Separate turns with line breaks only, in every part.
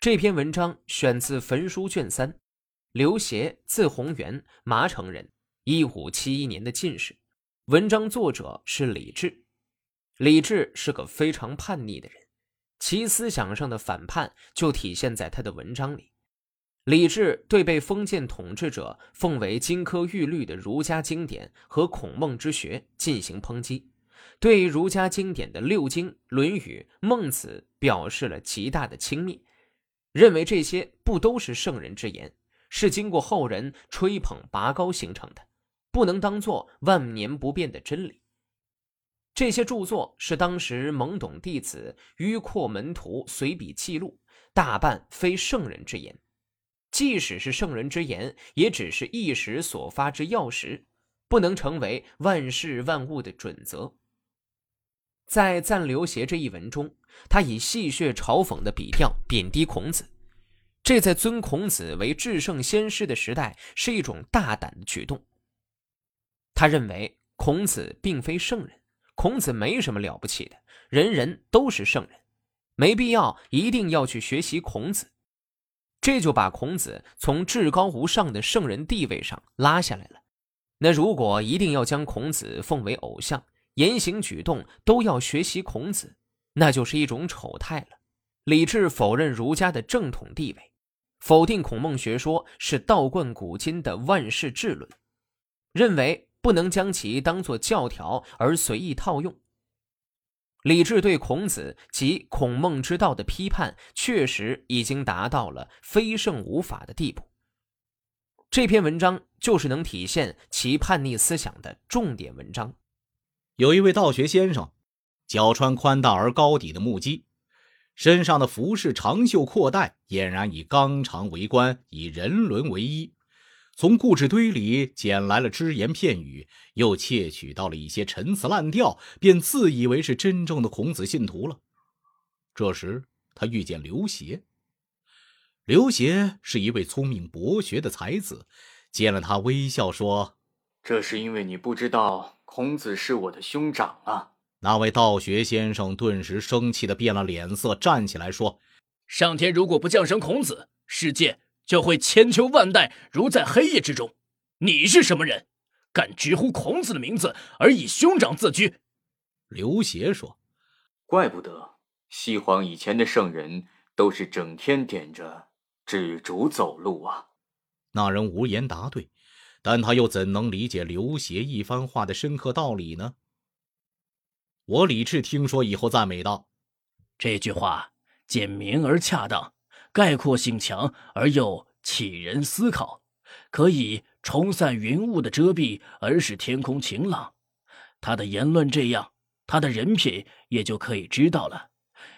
这篇文章选自《焚书》卷三。刘协，字宏元，麻城人，一五七一年的进士。文章作者是李治。李治是个非常叛逆的人，其思想上的反叛就体现在他的文章里。李治对被封建统治者奉为金科玉律的儒家经典和孔孟之学进行抨击，对儒家经典的六经《论语》《孟子》表示了极大的轻蔑。认为这些不都是圣人之言，是经过后人吹捧拔高形成的，不能当做万年不变的真理。这些著作是当时懵懂弟子、迂阔门徒随笔记录，大半非圣人之言。即使是圣人之言，也只是一时所发之要识，不能成为万事万物的准则。在赞刘协这一文中，他以戏谑嘲讽的笔调贬低孔子，这在尊孔子为至圣先师的时代是一种大胆的举动。他认为孔子并非圣人，孔子没什么了不起的，人人都是圣人，没必要一定要去学习孔子，这就把孔子从至高无上的圣人地位上拉下来了。那如果一定要将孔子奉为偶像，言行举动都要学习孔子，那就是一种丑态了。李治否认儒家的正统地位，否定孔孟学说是道贯古今的万世治论，认为不能将其当作教条而随意套用。李治对孔子及孔孟之道的批判，确实已经达到了非圣无法的地步。这篇文章就是能体现其叛逆思想的重点文章。
有一位道学先生，脚穿宽大而高底的木屐，身上的服饰长袖阔带，俨然以纲常为官，以人伦为衣。从故纸堆里捡来了只言片语，又窃取到了一些陈词滥调，便自以为是真正的孔子信徒了。这时，他遇见刘协。刘协是一位聪明博学的才子，见了他，微笑说：“
这是因为你不知道。”孔子是我的兄长啊！
那位道学先生顿时生气的变了脸色，站起来说：“
上天如果不降生孔子，世界就会千秋万代如在黑夜之中。你是什么人，敢直呼孔子的名字而以兄长自居？”
刘协说：“
怪不得西皇以前的圣人都是整天点着纸烛走路啊！”
那人无言答对。但他又怎能理解刘协一番话的深刻道理呢？我李治听说以后赞美道：“
这句话简明而恰当，概括性强而又启人思考，可以冲散云雾的遮蔽，而使天空晴朗。他的言论这样，他的人品也就可以知道了。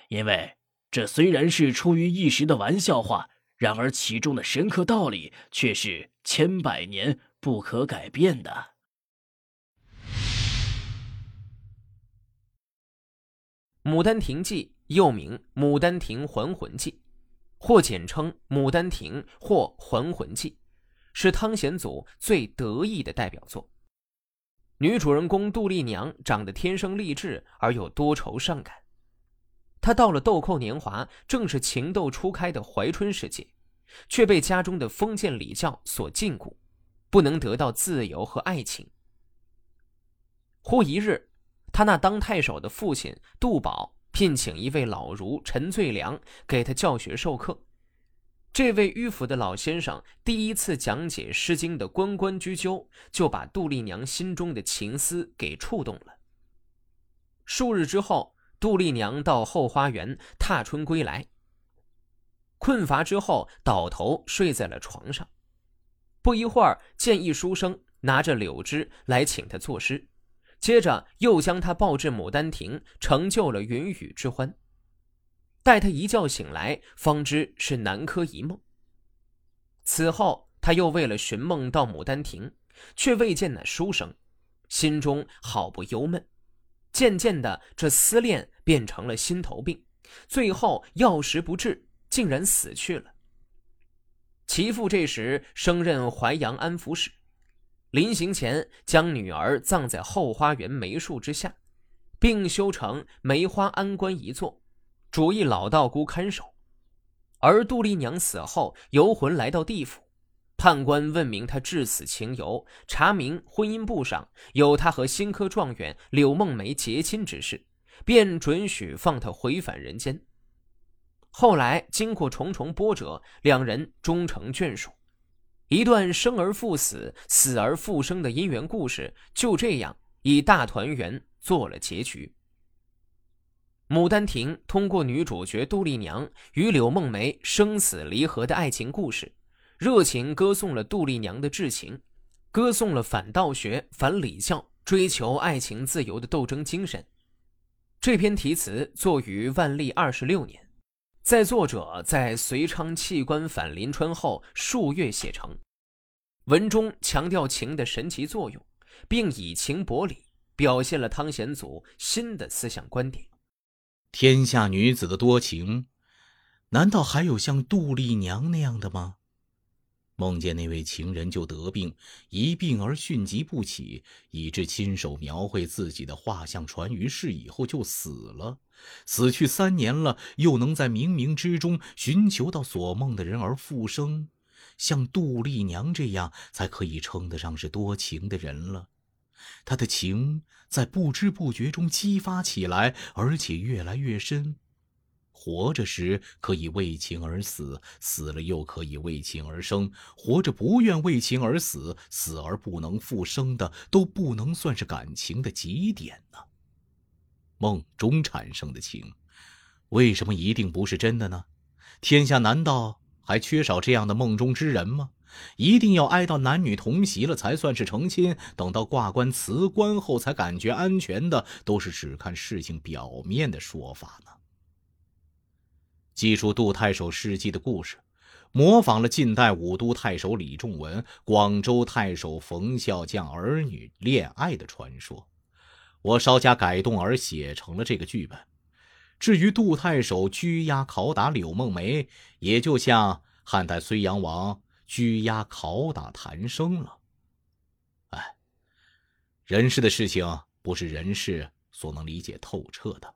因为这虽然是出于一时的玩笑话，然而其中的深刻道理却是千百年。”不可改变的《
牡丹亭记》又名《牡丹亭还魂记》，或简称《牡丹亭》或《还魂记》，是汤显祖最得意的代表作。女主人公杜丽娘长得天生丽质而又多愁善感，她到了豆蔻年华，正是情窦初开的怀春时节，却被家中的封建礼教所禁锢。不能得到自由和爱情。忽一日，他那当太守的父亲杜宝聘请一位老儒陈最良给他教学授课。这位迂腐的老先生第一次讲解《诗经》的“关关雎鸠”，就把杜丽娘心中的情思给触动了。数日之后，杜丽娘到后花园踏春归来，困乏之后倒头睡在了床上。不一会儿，见一书生拿着柳枝来请他作诗，接着又将他抱至牡丹亭，成就了云雨之欢。待他一觉醒来，方知是南柯一梦。此后，他又为了寻梦到牡丹亭，却未见那书生，心中好不忧闷。渐渐的，这思恋变成了心头病，最后药石不治，竟然死去了。其父这时升任淮阳安抚使，临行前将女儿葬在后花园梅树之下，并修成梅花庵观一座，主一老道姑看守。而杜丽娘死后，游魂来到地府，判官问明她至死情由，查明婚姻簿上有她和新科状元柳梦梅结亲之事，便准许放她回返人间。后来经过重重波折，两人终成眷属，一段生而复死、死而复生的姻缘故事就这样以大团圆做了结局。《牡丹亭》通过女主角杜丽娘与柳梦梅生死离合的爱情故事，热情歌颂了杜丽娘的至情，歌颂了反道学、反礼教、追求爱情自由的斗争精神。这篇题词作于万历二十六年，在作者在隋昌弃官返临川后数月写成。文中强调情的神奇作用，并以情博理，表现了汤显祖新的思想观点。
天下女子的多情，难道还有像杜丽娘那样的吗？梦见那位情人就得病，一病而迅疾不起，以致亲手描绘自己的画像传于世以后就死了。死去三年了，又能在冥冥之中寻求到所梦的人而复生，像杜丽娘这样，才可以称得上是多情的人了。他的情在不知不觉中激发起来，而且越来越深。活着时可以为情而死，死了又可以为情而生。活着不愿为情而死，死而不能复生的，都不能算是感情的极点呢。梦中产生的情，为什么一定不是真的呢？天下难道还缺少这样的梦中之人吗？一定要挨到男女同席了才算是成亲，等到挂冠辞官后才感觉安全的，都是只看事情表面的说法呢。记述杜太守事迹的故事，模仿了晋代武都太守李仲文、广州太守冯孝将儿女恋爱的传说，我稍加改动而写成了这个剧本。至于杜太守拘押拷打柳梦梅，也就像汉代睢阳王。拘押拷打谭生了。哎，人事的事情不是人事所能理解透彻的。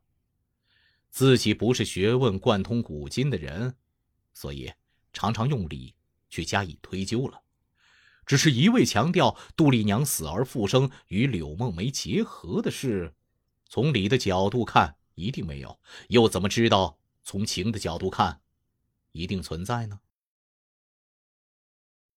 自己不是学问贯通古今的人，所以常常用理去加以推究了。只是一味强调杜丽娘死而复生与柳梦梅结合的事，从理的角度看一定没有，又怎么知道从情的角度看一定存在呢？